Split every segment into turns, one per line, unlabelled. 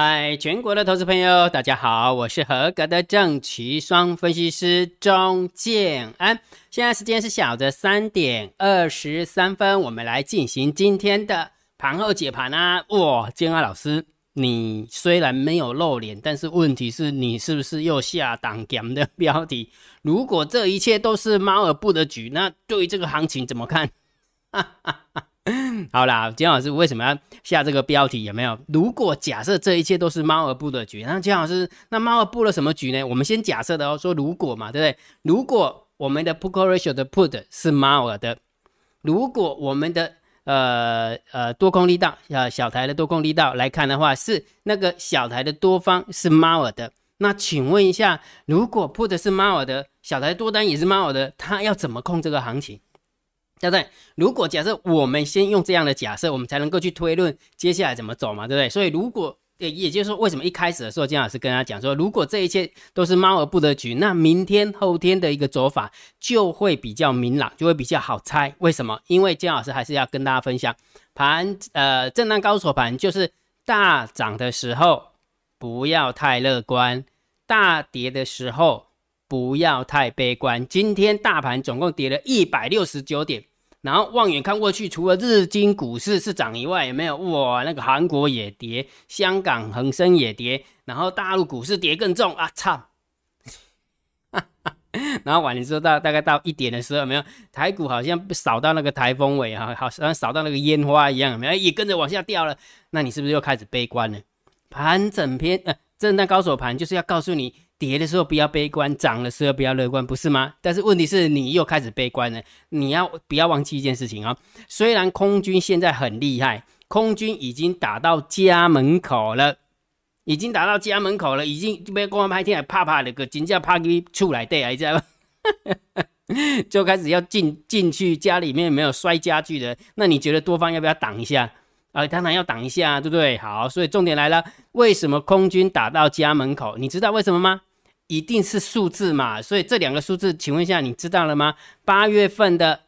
嗨，全国的投资朋友，大家好，我是合格的正奇双分析师钟建安。现在时间是小的三点二十三分，我们来进行今天的盘后解盘啊！哇，建安老师，你虽然没有露脸，但是问题是你是不是又下档 game 的标题？如果这一切都是猫耳布的局，那对于这个行情怎么看？哈哈哈。好啦，姜老师为什么要下这个标题？有没有？如果假设这一切都是猫儿布的局，那姜老师，那猫儿布了什么局呢？我们先假设的哦，说如果嘛，对不对？如果我们的 put ratio 的 put 是猫儿的，如果我们的呃呃多空力道呃小台的多空力道来看的话，是那个小台的多方是猫儿的，那请问一下，如果 put 是猫儿的，小台多单也是猫儿的，它要怎么控这个行情？对不对？如果假设我们先用这样的假设，我们才能够去推论接下来怎么走嘛，对不对？所以如果也也就是说，为什么一开始的时候姜老师跟他讲说，如果这一切都是猫儿不得局，那明天后天的一个走法就会比较明朗，就会比较好猜。为什么？因为姜老师还是要跟大家分享，盘呃震荡高手盘就是大涨的时候不要太乐观，大跌的时候不要太悲观。今天大盘总共跌了一百六十九点。然后望远看过去，除了日经股市是涨以外，有没有哇？那个韩国也跌，香港恒生也跌，然后大陆股市跌更重啊！操！然后晚的时候到大概到一点的时候，没有台股好像扫到那个台风尾啊？好像扫到那个烟花一样，有没有？也跟着往下掉了。那你是不是又开始悲观了？盘整篇呃，震荡高手盘就是要告诉你。跌的时候不要悲观，涨的时候不要乐观，不是吗？但是问题是你又开始悲观了。你要不要忘记一件事情啊？虽然空军现在很厉害，空军已经打到家门口了，已经打到家门口了，已经被公安拍天，怕怕的个警叫怕给出来对，知道吗？就开始要进进去家里面没有摔家具的，那你觉得多方要不要挡一下？啊，当然要挡一下，对不对？好，所以重点来了，为什么空军打到家门口？你知道为什么吗？一定是数字嘛，所以这两个数字，请问一下，你知道了吗？八月份的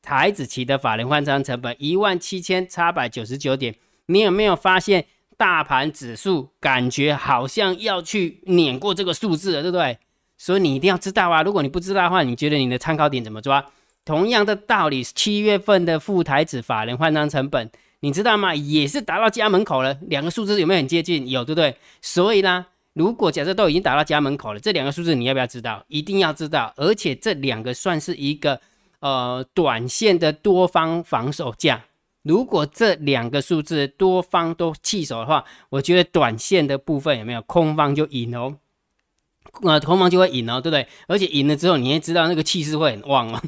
台子期的法人换仓成本一万七千八百九十九点，你有没有发现大盘指数感觉好像要去碾过这个数字了，对不对？所以你一定要知道啊！如果你不知道的话，你觉得你的参考点怎么抓？同样的道理，七月份的副台子法人换仓成本，你知道吗？也是达到家门口了，两个数字有没有很接近？有，对不对？所以呢？如果假设都已经打到家门口了，这两个数字你要不要知道？一定要知道，而且这两个算是一个呃短线的多方防守价。如果这两个数字多方都弃守的话，我觉得短线的部分有没有空方就赢哦，呃，空方就会赢哦，对不对？而且赢了之后，你也知道那个气势会很旺哦。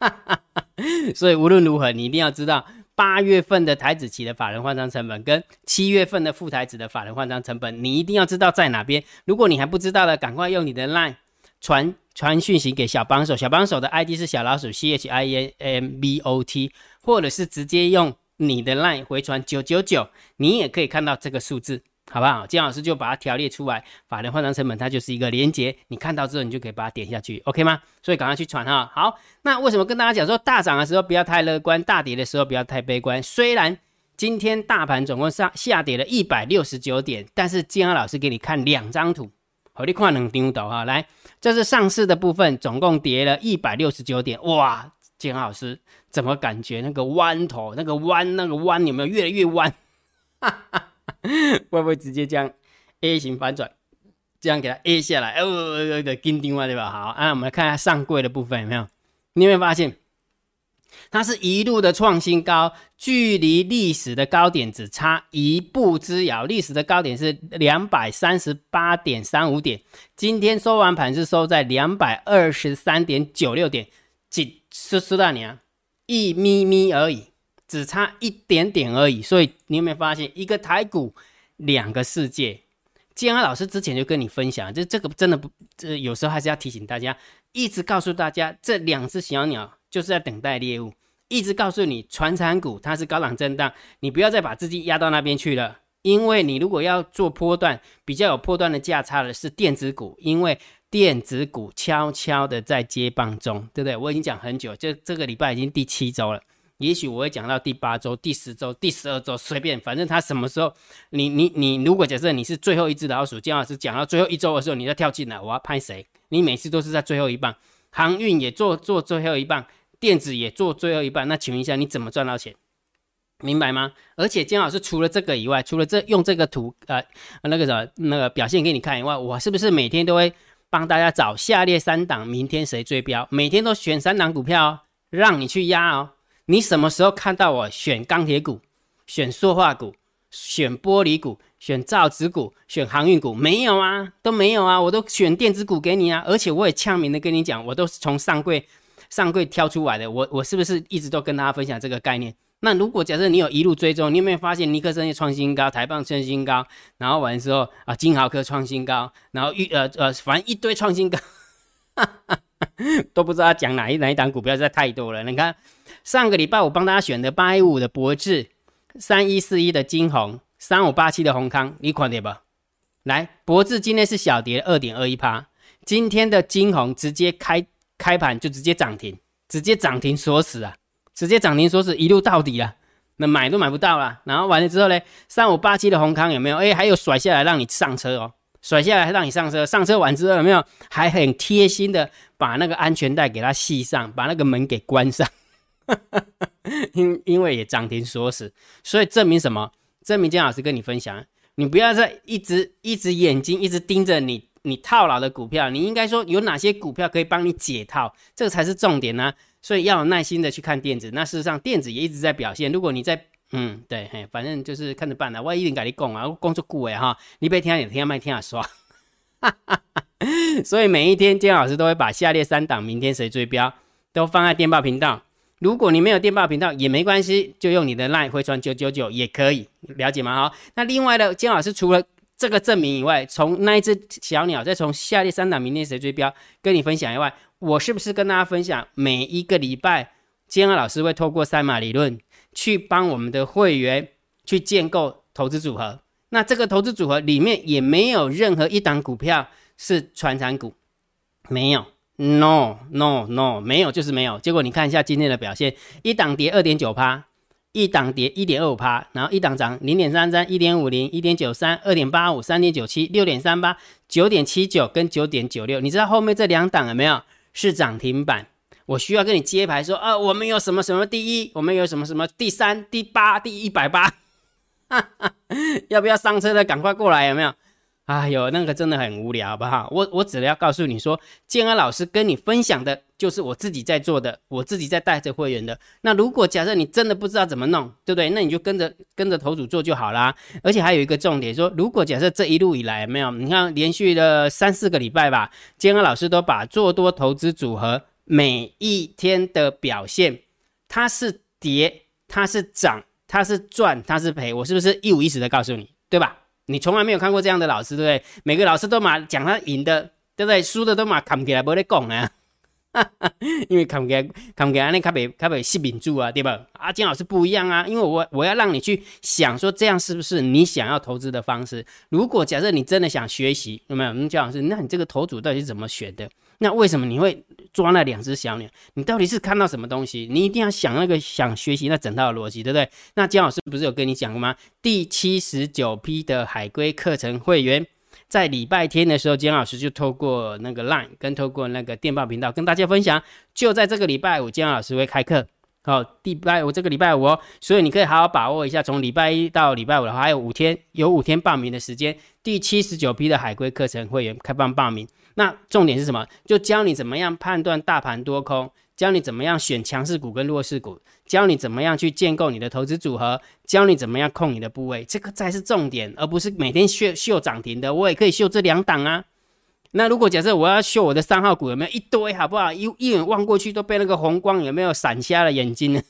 所以无论如何，你一定要知道。八月份的台子期的法人换仓成本跟七月份的副台子的法人换仓成本，你一定要知道在哪边。如果你还不知道的，赶快用你的 LINE 传传讯息给小帮手，小帮手的 ID 是小老鼠 C H I N M B O T，或者是直接用你的 LINE 回传九九九，你也可以看到这个数字。好不好？金老师就把它条列出来，法人换仓成本它就是一个连接，你看到之后你就可以把它点下去，OK 吗？所以赶快去传哈。好，那为什么跟大家讲说大涨的时候不要太乐观，大跌的时候不要太悲观？虽然今天大盘总共上下跌了一百六十九点，但是金老师给你看两张图，好，你看能听懂哈？来，这是上市的部分，总共跌了一百六十九点，哇，金老师怎么感觉那个弯头，那个弯，那个弯有没有越来越弯？哈哈。会不会直接这样 A 型反转，这样给它 A 下来？哦，的金钉嘛，对吧？好，啊，我们来看一下上柜的部分有没有？你有没有发现，它是一路的创新高，距离历史的高点只差一步之遥。历史的高点是两百三十八点三五点，今天收完盘是收在两百二十三点九六点，几十十大年一咪咪而已。只差一点点而已，所以你有没有发现一个台股两个世界？建安老师之前就跟你分享，就这个真的不，这有时候还是要提醒大家，一直告诉大家这两只小鸟就是在等待猎物，一直告诉你传产股它是高档震荡，你不要再把资金压到那边去了，因为你如果要做波段比较有波段的价差的是电子股，因为电子股悄悄的在接棒中，对不对？我已经讲很久，就这个礼拜已经第七周了。也许我会讲到第八周、第十周、第十二周，随便，反正他什么时候，你你你，如果假设你是最后一只老鼠，姜老师讲到最后一周的时候，你再跳进来，我要拍谁？你每次都是在最后一棒，航运也做做最后一棒，电子也做最后一棒，那请问一下，你怎么赚到钱？明白吗？而且姜老师除了这个以外，除了这用这个图呃那个什么那个表现给你看以外，我是不是每天都会帮大家找下列三档，明天谁追标？每天都选三档股票哦，让你去压哦。你什么时候看到我选钢铁股、选塑化股、选玻璃股、选造纸股、选航运股？没有啊，都没有啊，我都选电子股给你啊，而且我也呛明的跟你讲，我都是从上柜上柜挑出来的。我我是不是一直都跟大家分享这个概念？那如果假设你有一路追踪，你有没有发现尼克森创新高、台棒创新高，然后完之后啊金豪科创新高，然后玉呃呃反正一堆创新高，都不知道讲哪一哪一档股票，实在太多了。你看。上个礼拜我帮大家选的八一五的博智，三一四一的金红，三五八七的宏康，你看对吧？来，博智今天是小跌二点二一趴，今天的金红直接开开盘就直接涨停，直接涨停锁死啊，直接涨停锁死一路到底啊，那买都买不到了。然后完了之后呢，三五八七的宏康有没有？哎，还有甩下来让你上车哦，甩下来让你上车，上车完之后有没有？还很贴心的把那个安全带给它系上，把那个门给关上。因因为也涨停锁死，所以证明什么？证明姜老师跟你分享，你不要再一直一直眼睛一直盯着你你套牢的股票，你应该说有哪些股票可以帮你解套，这个才是重点呢。所以要有耐心的去看电子。那事实上电子也一直在表现。如果你在嗯对嘿，反正就是看着办了。我一定跟你讲啊，工作顾哎哈，你别听也听麦听啊刷。所以每一天姜老师都会把下列三档明天谁追标都放在电报频道。如果你没有电报频道也没关系，就用你的 line 回传九九九也可以，了解吗？好，那另外的金老师除了这个证明以外，从那一只小鸟，再从下列三档明天谁追标跟你分享以外，我是不是跟大家分享每一个礼拜，金老师会透过三马理论去帮我们的会员去建构投资组合？那这个投资组合里面也没有任何一档股票是传产股，没有。No no no，没有就是没有。结果你看一下今天的表现，一档跌二点九趴，一档跌一点二五趴，然后一档涨零点三三、一点五零、一点九三、二点八五、三点九七、六点三八、九点七九跟九点九六。你知道后面这两档有没有是涨停板？我需要跟你揭牌说，呃，我们有什么什么第一，我们有什么什么第三、第八、第一百八，要不要上车的赶快过来，有没有？哎呦，那个真的很无聊，好不好？我我只要告诉你说，建安老师跟你分享的就是我自己在做的，我自己在带着会员的。那如果假设你真的不知道怎么弄，对不对？那你就跟着跟着头主做就好啦。而且还有一个重点，说如果假设这一路以来没有，你看连续的三四个礼拜吧，建安老师都把做多投资组合每一天的表现，它是跌，它是涨，它是赚，它是赔，我是不是一五一十的告诉你，对吧？你从来没有看过这样的老师，对不对？每个老师都嘛讲他赢的，对不对？输的都嘛扛起来不咧讲啊，因为扛起来扛起来那卡被卡被吸引住啊，对吧？阿金老师不一样啊，因为我我要让你去想说这样是不是你想要投资的方式？如果假设你真的想学习，有没有？嗯，姜老师，那你这个投组到底是怎么选的？那为什么你会抓那两只小鸟？你到底是看到什么东西？你一定要想那个想学习那整套逻辑，对不对？那姜老师不是有跟你讲过吗？第七十九批的海龟课程会员，在礼拜天的时候，姜老师就透过那个 Line 跟透过那个电报频道跟大家分享，就在这个礼拜五，姜老师会开课。好，礼拜五这个礼拜五哦，所以你可以好好把握一下，从礼拜一到礼拜五的话，还有五天，有五天报名的时间。第七十九批的海龟课程会员开放报名。那重点是什么？就教你怎么样判断大盘多空，教你怎么样选强势股跟弱势股，教你怎么样去建构你的投资组合，教你怎么样控你的部位，这个才是重点，而不是每天秀秀涨停的。我也可以秀这两档啊。那如果假设我要秀我的三号股，有没有一堆，好不好？一一眼望过去都被那个红光有没有闪瞎了眼睛呢？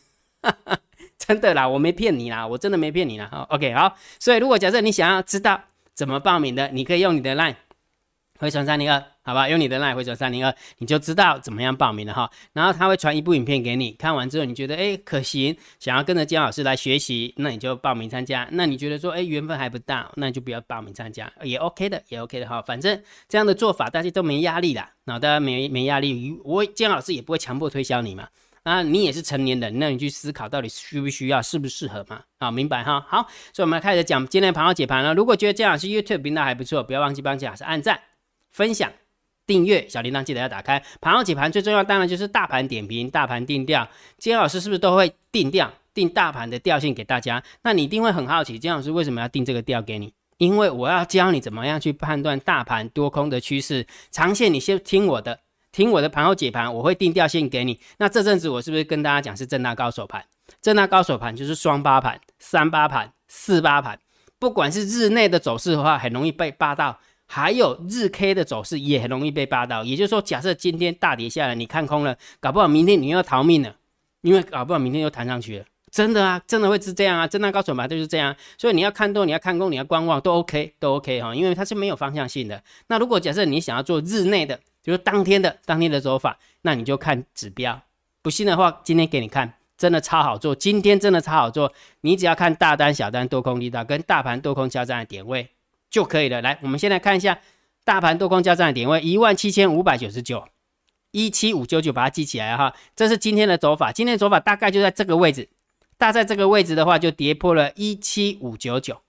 真的啦，我没骗你啦，我真的没骗你啦。OK，好。所以如果假设你想要知道怎么报名的，你可以用你的 LINE 回传三零二，好吧？用你的 LINE 回传三零二，你就知道怎么样报名了哈。然后他会传一部影片给你，看完之后你觉得哎可行，想要跟着姜老师来学习，那你就报名参加。那你觉得说哎缘分还不大，那你就不要报名参加，也 OK 的，也 OK 的哈。反正这样的做法大家都没压力啦，那大家没没压力，我姜老师也不会强迫推销你嘛。啊，你也是成年人，那你去思考到底需不需要，适不适合嘛？啊，明白哈？好，所以我们开始讲今天的盘后解盘了。如果觉得姜老师 YouTube 频道还不错，不要忘记帮姜老师按赞、分享、订阅，小铃铛记得要打开。盘后解盘最重要当然就是大盘点评、大盘定调。金老师是不是都会定调、定大盘的调性给大家？那你一定会很好奇，金老师为什么要定这个调给你？因为我要教你怎么样去判断大盘多空的趋势，长线你先听我的，听我的盘后解盘，我会定调性给你。那这阵子我是不是跟大家讲是正大高手盘？正大高手盘就是双八盘、三八盘、四八盘，不管是日内的走势的话，很容易被扒到；还有日 K 的走势也很容易被扒到。也就是说，假设今天大跌下来，你看空了，搞不好明天你又要逃命了，因为搞不好明天又弹上去了。真的啊，真的会是这样啊，震荡高手嘛就是这样，所以你要看多，你要看空，你要观望都 OK，都 OK 哈，因为它是没有方向性的。那如果假设你想要做日内的，就是当天的当天的走法，那你就看指标。不信的话，今天给你看，真的超好做，今天真的超好做，你只要看大单、小单、多空力道跟大盘多空交战的点位就可以了。来，我们先来看一下大盘多空交战的点位，一万七千五百九十九，一七五九九，把它记起来哈，这是今天的走法，今天的走法大概就在这个位置。大在这个位置的话，就跌破了一七五九九，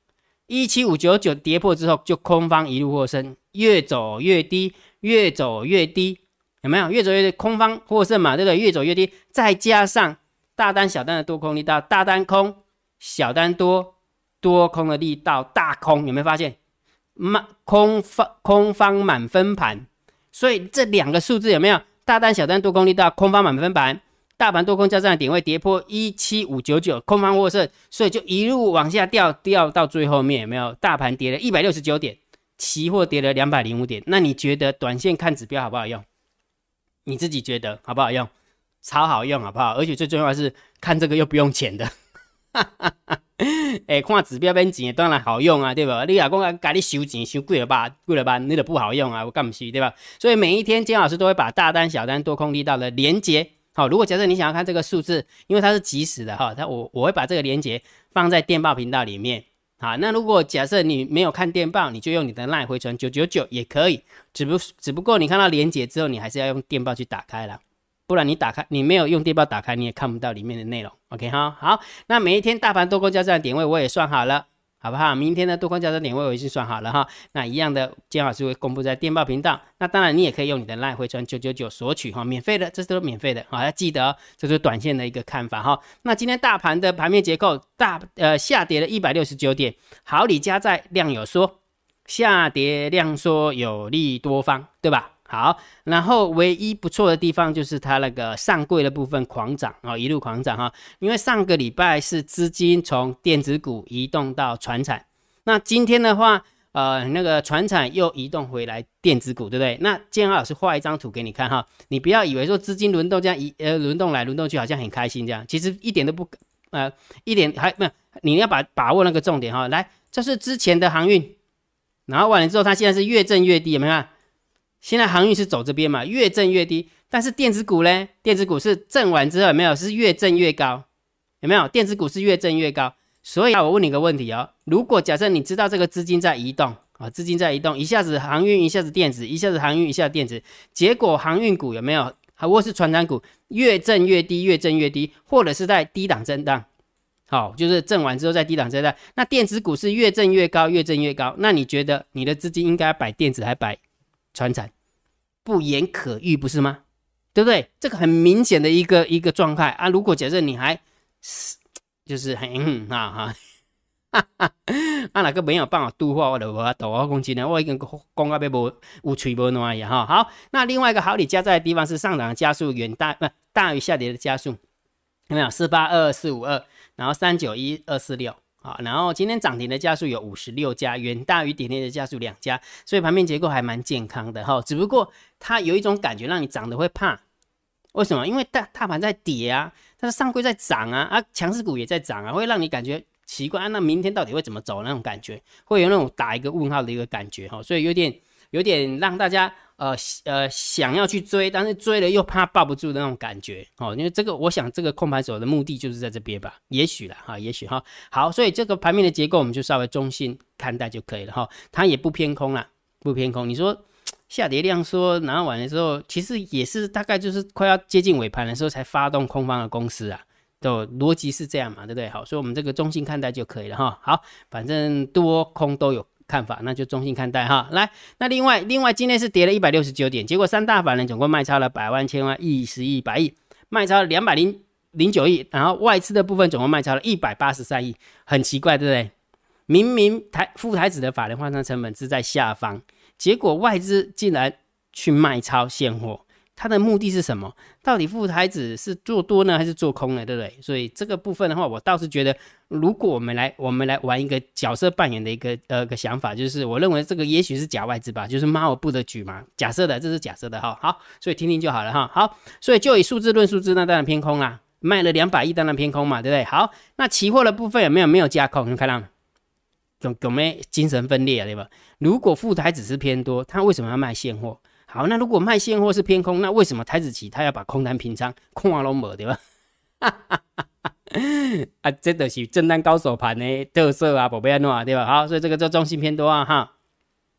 一七五九九跌破之后，就空方一路获胜，越走越低，越走越低，有没有？越走越低，空方获胜嘛，对不对？越走越低，再加上大单小单的多空力道，大单空，小单多，多空的力道大空，有没有发现？满空方空方满分盘，所以这两个数字有没有？大单小单多空力道，空方满分盘。大盘多空交战的点位跌破一七五九九，空方获胜，所以就一路往下掉，掉到最后面有没有？大盘跌了一百六十九点，期货跌了两百零五点。那你觉得短线看指标好不好用？你自己觉得好不好用？超好用，好不好？而且最重要的是看这个又不用钱的。哈哈哈 哎，看指标变钱当然好用啊，对吧？你老公赶你收钱收贵了吧？贵了吧？你的不好用啊，我干不起，对吧？所以每一天金老师都会把大单、小单、多空力道的连接。好，如果假设你想要看这个数字，因为它是即时的哈，它我我会把这个连接放在电报频道里面。好，那如果假设你没有看电报，你就用你的烂回传九九九也可以，只不只不过你看到连接之后，你还是要用电报去打开了，不然你打开你没有用电报打开，你也看不到里面的内容。OK 哈，好，那每一天大盘多空交战点位我也算好了。好不好？明天的多空交战点位我已经算好了哈。那一样的，姜老师会公布在电报频道。那当然，你也可以用你的 LINE 回传九九九索取哈，免费的，这都是免费的。好，要记得，这是短线的一个看法哈。那今天大盘的盘面结构大呃下跌了一百六十九点，好，李加在量有缩，下跌量缩有利多方，对吧？好，然后唯一不错的地方就是它那个上柜的部分狂涨啊，一路狂涨哈。因为上个礼拜是资金从电子股移动到船产，那今天的话，呃，那个船产又移动回来电子股，对不对？那建安老师画一张图给你看哈，你不要以为说资金轮动这样移呃轮动来轮动去好像很开心这样，其实一点都不呃一点还没有，你要把把握那个重点哈。来，这是之前的航运，然后完了之后，它现在是越震越低，有没有看？现在航运是走这边嘛，越震越低。但是电子股呢？电子股是震完之后有没有是越震越高？有没有？电子股是越震越高。所以啊，我问你个问题哦：如果假设你知道这个资金在移动啊，资金在移动，一下子航运，一下子电子，一下子航运，一下子电子，结果航运股有没有？还或是船长股越震越低，越震越低，或者是在低档震荡？好，就是震完之后在低档震荡。那电子股是越震越高，越震越高。那你觉得你的资金应该摆电子还摆？传产不言可喻，不是吗？对不对？这个很明显的一个一个状态啊。如果假设你还是就是很啊哈，哈，啊 哪个没有办法度化我的我抖我公斤呢？我已经讲到被无无吹无暖呀哈。好，那另外一个好，你加在的地方是上涨加速远大不大于下跌的加速，有没有？四八二二四五二，然后三九一二四六。好，然后今天涨停的家数有五十六家，远大于点内的家数两家，所以盘面结构还蛮健康的哈。只不过它有一种感觉让你涨得会怕，为什么？因为大大盘在跌啊，但是上柜在涨啊，啊强势股也在涨啊，会让你感觉奇怪。那明天到底会怎么走？那种感觉会有那种打一个问号的一个感觉哈，所以有点有点让大家。呃呃，想要去追，但是追了又怕抱不住的那种感觉哦。因为这个，我想这个控盘手的目的就是在这边吧，也许了哈，也许哈。好，所以这个盘面的结构我们就稍微中性看待就可以了哈。它也不偏空了，不偏空。你说下跌量说拿完的时候，其实也是大概就是快要接近尾盘的时候才发动空方的公司啊，的逻辑是这样嘛，对不对？好，所以我们这个中性看待就可以了哈。好，反正多空都有看法，那就中性看待哈。来，那另外另外今天是跌了一百六十九点，结果三大法人总共卖超了百万、千万、亿、十亿、百亿，卖超两百零零九亿，然后外资的部分总共卖超了一百八十三亿，很奇怪，对不对？明明台副台子的法人换算成本是在下方。结果外资竟然去卖超现货，它的目的是什么？到底富台子是做多呢，还是做空呢？对不对？所以这个部分的话，我倒是觉得，如果我们来我们来玩一个角色扮演的一个呃个想法，就是我认为这个也许是假外资吧，就是猫布的局嘛，假设的，这是假设的哈。好，所以听听就好了哈。好，所以就以数字论数字，那当然偏空啦，卖了两百亿，当然偏空嘛，对不对？好，那期货的部分有没有没有加空？你看到？有有没精神分裂啊？对吧？如果副台子是偏多，他为什么要卖现货？好，那如果卖现货是偏空，那为什么台子期他要把空单平仓，空啊拢没对吧？啊，这都是震荡高手盘的特色啊，宝贝安诺啊对吧？好，所以这个叫中性偏多啊哈。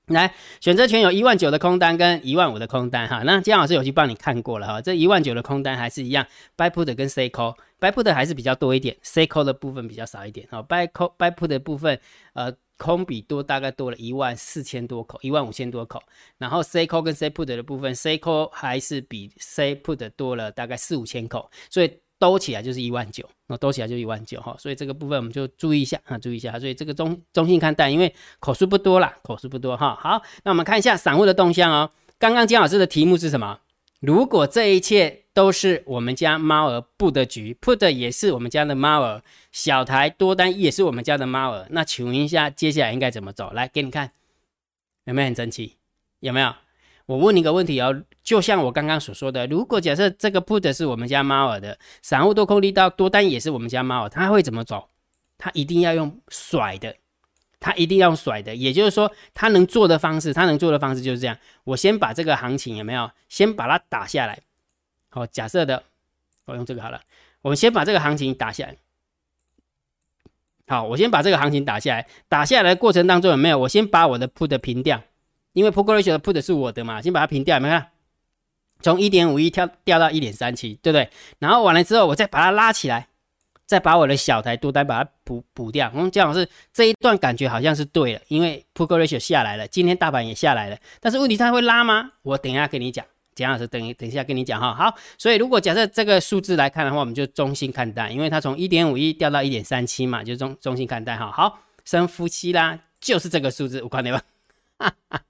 来，选择权有一万九的空单跟一万五的空单哈。那姜老师有去帮你看过了哈，这一万九的空单还是一样，buy put 跟 C call，buy put 还是比较多一点，C call 的部分比较少一点。好，buy call buy put 的部分，呃，空比多大概多了一万四千多口，一万五千多口。然后 C call 跟 C put 的部分，C call 还是比 C put 多了大概四五千口，所以。兜起来就是一万九，那兜起来就一万九哈，所以这个部分我们就注意一下啊，注意一下。所以这个中中性看待，因为口数不多啦，口数不多哈。好，那我们看一下散户的动向哦。刚刚姜老师的题目是什么？如果这一切都是我们家猫儿布的局，put 也是我们家的猫儿，小台多单也是我们家的猫儿，那请问一下，接下来应该怎么走？来给你看，有没有很争气？有没有？我问你个问题哦，就像我刚刚所说的，如果假设这个 put 是我们家猫儿的，散户多空力道多单也是我们家猫儿，它会怎么走？它一定要用甩的，他一定要甩的，也就是说，他能做的方式，他能做的方式就是这样。我先把这个行情有没有？先把它打下来。好，假设的，我用这个好了。我们先把这个行情打下来。好，我先把这个行情打下来。打下来过程当中有没有？我先把我的 put 平掉。因为 put ratio 的 put 是我的嘛，先把它平掉，有没有？从一点五一跳掉到一点三七，对不对？然后完了之后，我再把它拉起来，再把我的小台多单把它补补掉。嗯，姜老师这一段感觉好像是对了，因为 put ratio 下来了，今天大盘也下来了，但是问题它会拉吗？我等一下跟你讲，姜老师等一等一下跟你讲哈。好，所以如果假设这个数字来看的话，我们就中性看待，因为它从一点五一掉到一点三七嘛，就中中性看待哈。好，生夫妻啦，就是这个数字，我看你吧。哈哈。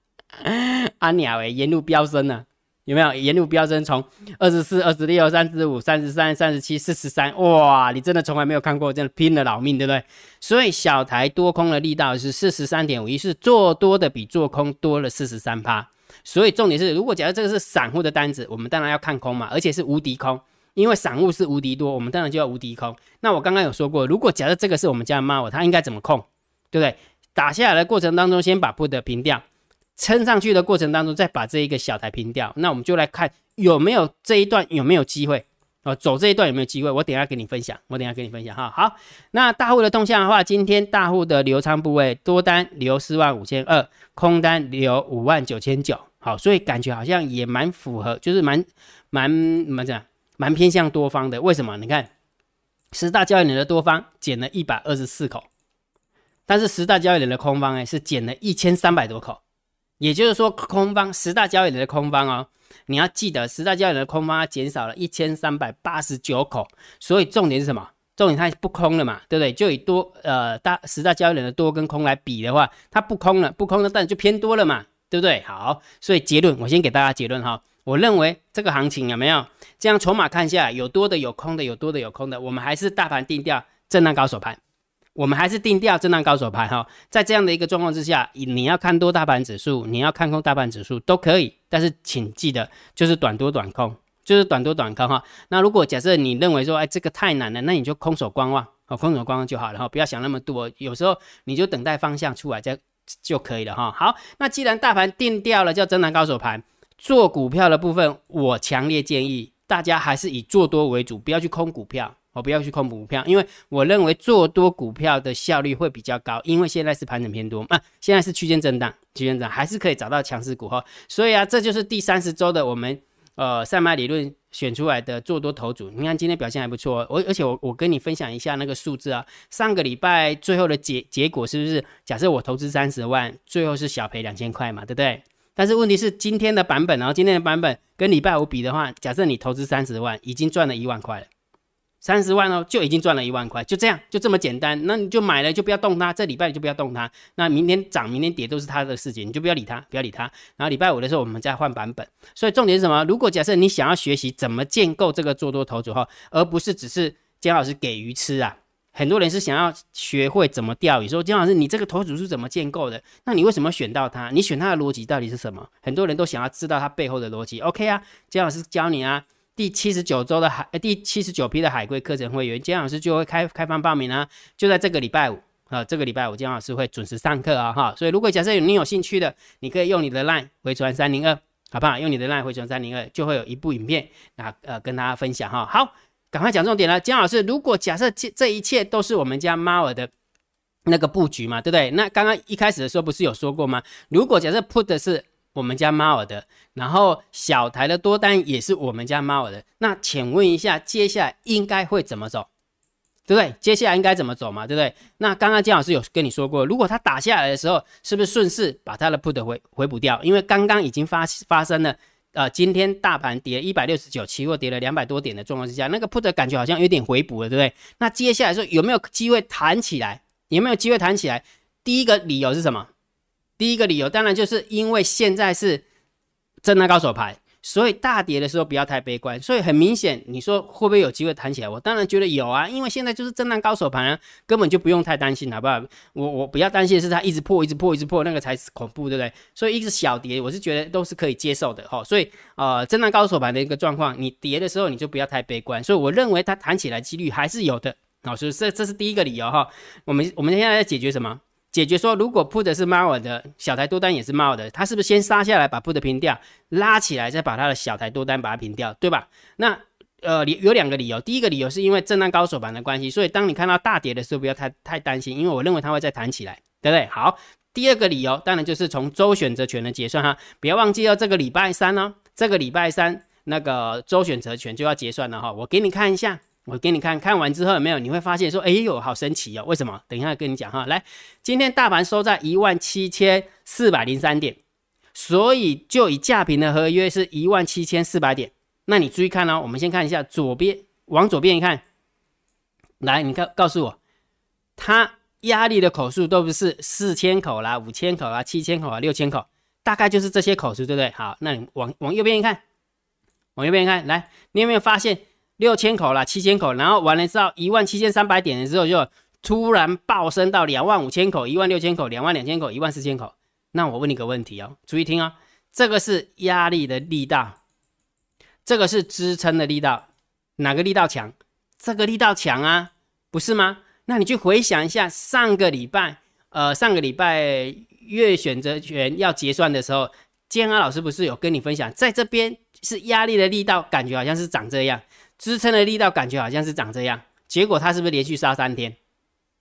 阿鸟诶，沿路飙升呢，有没有？沿路飙升，从二十四、二十六、三十五、三十三、三十七、四十三，哇！你真的从来没有看过，真的拼了老命，对不对？所以小台多空的力道是四十三点五一，是做多的比做空多了四十三趴。所以重点是，如果假设这个是散户的单子，我们当然要看空嘛，而且是无敌空，因为散户是无敌多，我们当然就要无敌空。那我刚刚有说过，如果假设这个是我们家的猫，它应该怎么控？对不对？打下来的过程当中，先把 put 平掉。撑上去的过程当中，再把这一个小台平掉，那我们就来看有没有这一段有没有机会哦，走这一段有没有机会？我等下跟你分享，我等下跟你分享哈。好，那大户的动向的话，今天大户的流仓部位多单留四万五千二，空单留五万九千九。好，所以感觉好像也蛮符合，就是蛮蛮怎么讲，蛮偏向多方的。为什么？你看十大交易人的多方减了一百二十四口，但是十大交易人的空方哎是减了一千三百多口。也就是说，空方十大交易人的空方哦，你要记得十大交易人的空方减少了一千三百八十九口，所以重点是什么？重点它不空了嘛，对不对？就以多呃大十大交易人的多跟空来比的话，它不空了，不空了但就偏多了嘛，对不对？好，所以结论我先给大家结论哈，我认为这个行情有没有这样筹码看下，有多的有空的，有多的有空的，我们还是大盘定调震荡高手盘。我们还是定调震荡高手盘哈，在这样的一个状况之下，你要看多大盘指数，你要看空大盘指数都可以，但是请记得就是短多短空，就是短多短空哈。那如果假设你认为说，哎，这个太难了，那你就空手观望，哦，空手观望就好了哈，不要想那么多。有时候你就等待方向出来再就可以了哈。好，那既然大盘定调了叫震荡高手盘，做股票的部分，我强烈建议大家还是以做多为主，不要去空股票。我不要去空股票，因为我认为做多股票的效率会比较高，因为现在是盘整偏多啊，现在是区间震荡，区间震荡还是可以找到强势股哈。所以啊，这就是第三十周的我们呃赛马理论选出来的做多头组。你看今天表现还不错，我而且我我跟你分享一下那个数字啊，上个礼拜最后的结结果是不是？假设我投资三十万，最后是小赔两千块嘛，对不对？但是问题是今天的版本，然后今天的版本跟礼拜五比的话，假设你投资三十万，已经赚了一万块了。三十万哦，就已经赚了一万块，就这样，就这么简单。那你就买了，就不要动它。这礼拜你就不要动它。那明天涨，明天跌都是它的事情，你就不要理它，不要理它。然后礼拜五的时候，我们再换版本。所以重点是什么？如果假设你想要学习怎么建构这个做多头组哈，而不是只是姜老师给鱼吃啊。很多人是想要学会怎么钓鱼。说姜老师，你这个头组是怎么建构的？那你为什么选到它？你选它的逻辑到底是什么？很多人都想要知道它背后的逻辑。OK 啊，姜老师教你啊。第七十九周的海，第七十九批的海归课程会员，姜老师就会开开放报名啊，就在这个礼拜五啊，这个礼拜五姜老师会准时上课啊，哈，所以如果假设有你有兴趣的，你可以用你的 line 回传三零二，好不好？用你的 line 回传三零二，就会有一部影片啊，呃，跟大家分享哈。好，赶快讲重点了，姜老师，如果假设这这一切都是我们家猫儿的那个布局嘛，对不对？那刚刚一开始的时候不是有说过吗？如果假设 put 的是我们家猫儿的，然后小台的多单也是我们家猫儿的。那请问一下，接下来应该会怎么走？对不对？接下来应该怎么走嘛？对不对？那刚刚姜老师有跟你说过，如果它打下来的时候，是不是顺势把它的 put 回回补掉？因为刚刚已经发发生了，呃，今天大盘跌一百六十九，期货跌了两百多点的状况之下，那个 put 感觉好像有点回补了，对不对？那接下来说有没有机会弹起来？有没有机会弹起来？第一个理由是什么？第一个理由当然就是因为现在是震荡高手牌，所以大跌的时候不要太悲观。所以很明显，你说会不会有机会弹起来？我当然觉得有啊，因为现在就是震荡高手盘啊，根本就不用太担心，好不好？我我不要担心的是它一直破，一直破，一直破，那个才是恐怖，对不对？所以一直小跌，我是觉得都是可以接受的哈。所以呃，震荡高手盘的一个状况，你跌的时候你就不要太悲观。所以我认为它弹起来几率还是有的。老师，这这是第一个理由哈。我们我们现在在解决什么？解决说，如果 put 是猫的小台多单也是猫的，它是不是先杀下来把 put 平掉，拉起来再把它的小台多单把它平掉，对吧？那呃有两个理由，第一个理由是因为震荡高手盘的关系，所以当你看到大跌的时候不要太太担心，因为我认为它会再弹起来，对不对？好，第二个理由当然就是从周选择权的结算哈，不要忘记哦，这个礼拜三呢，这个礼拜三那个周选择权就要结算了哈，我给你看一下。我给你看看完之后有没有？你会发现说，哎呦，好神奇哦！为什么？等一下跟你讲哈。来，今天大盘收在一万七千四百零三点，所以就以价平的合约是一万七千四百点。那你注意看哦，我们先看一下左边，往左边一看，来，你看，告诉我，它压力的口数都不是四千口啦、五千口啦、七千口啊、六千口，大概就是这些口数，对不对？好，那你往往右边一看，往右边一看，来，你有没有发现？六千口了，七千口，然后完了之后一万七千三百点的时候，就突然暴升到两万五千口、一万六千口、两万两千口、一万四千口。那我问你个问题哦，注意听哦，这个是压力的力道，这个是支撑的力道，哪个力道强？这个力道强啊，不是吗？那你去回想一下上个礼拜，呃，上个礼拜月选择权要结算的时候，建安老师不是有跟你分享，在这边是压力的力道，感觉好像是长这样。支撑的力道感觉好像是长这样，结果它是不是连续杀三天？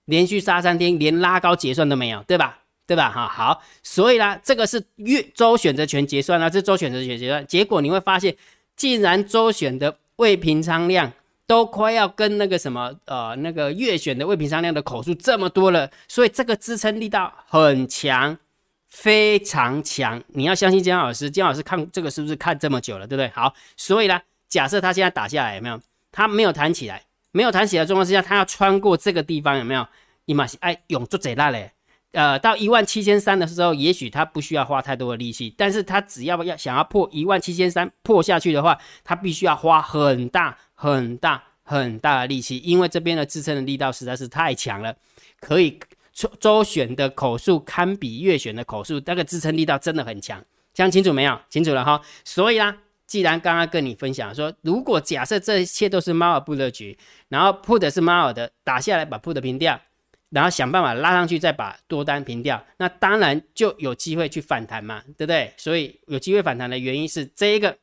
连续杀三天，连拉高结算都没有，对吧？对吧？哈，好，所以呢，这个是月周选择权结算啊，这周选择权结算，结果你会发现，竟然周选的未平仓量都快要跟那个什么呃那个月选的未平仓量的口数这么多了，所以这个支撑力道很强，非常强。你要相信姜老师，姜老师看这个是不是看这么久了，对不对？好，所以呢。假设它现在打下来有没有？它没有弹起来，没有弹起来的状况之下，它要穿过这个地方有没有？伊玛西哎，永做贼烂嘞！呃，到一万七千三的时候，也许它不需要花太多的力气，但是它只要要想要破一万七千三破下去的话，它必须要花很大很大很大的力气，因为这边的支撑的力道实在是太强了，可以周周选的口数堪比月选的口数，那个支撑力道真的很强，讲清楚没有？清楚了哈，所以啦。既然刚刚跟你分享说，如果假设这一切都是猫耳布的局，然后 put 是猫耳的打下来把 put 平掉，然后想办法拉上去再把多单平掉，那当然就有机会去反弹嘛，对不对？所以有机会反弹的原因是这一个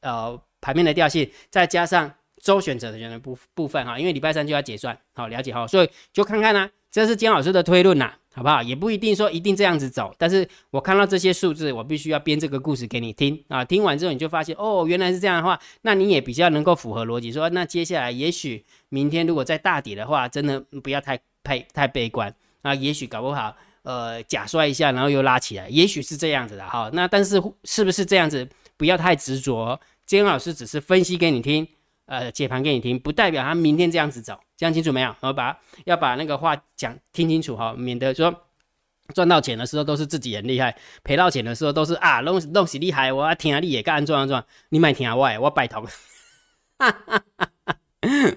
呃盘面的调性，再加上周选择的选的部部分哈，因为礼拜三就要结算，好了解哈，所以就看看呢，这是姜老师的推论呐，好不好？也不一定说一定这样子走，但是我看到这些数字，我必须要编这个故事给你听啊，听完之后你就发现哦，原来是这样的话，那你也比较能够符合逻辑，说那接下来也许明天如果再大跌的话，真的不要太太太悲观啊，也许搞不好。呃，假摔一下，然后又拉起来，也许是这样子的哈。那但是是不是这样子？不要太执着。金老师只是分析给你听，呃，解盘给你听，不代表他明天这样子走。讲清楚没有？我把要把那个话讲听清楚哈，免得说赚到钱的时候都是自己很厉害，赔到钱的时候都是啊弄弄死厉害，我听啊你也干赚啊赚，你买听啊我我拜托。哈哈哈。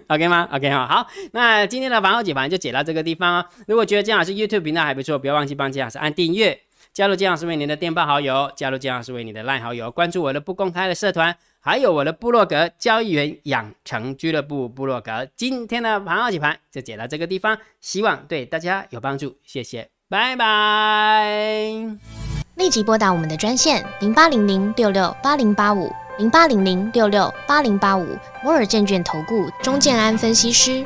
OK 吗？OK 哈，好，那今天的盘后解盘就解到这个地方哦。如果觉得姜老师 YouTube 频道还不错，不要忘记帮姜老师按订阅，加入姜老师为您的电报好友，加入姜老师为你的赖好友，关注我的不公开的社团，还有我的部落格交易员养成俱乐部部落格。今天的盘后解盘就解到这个地方，希望对大家有帮助，谢谢，拜拜。
立即拨打我们的专线零八零零六六八零八五。零八零零六六八零八五摩尔证券投顾钟建安分析师，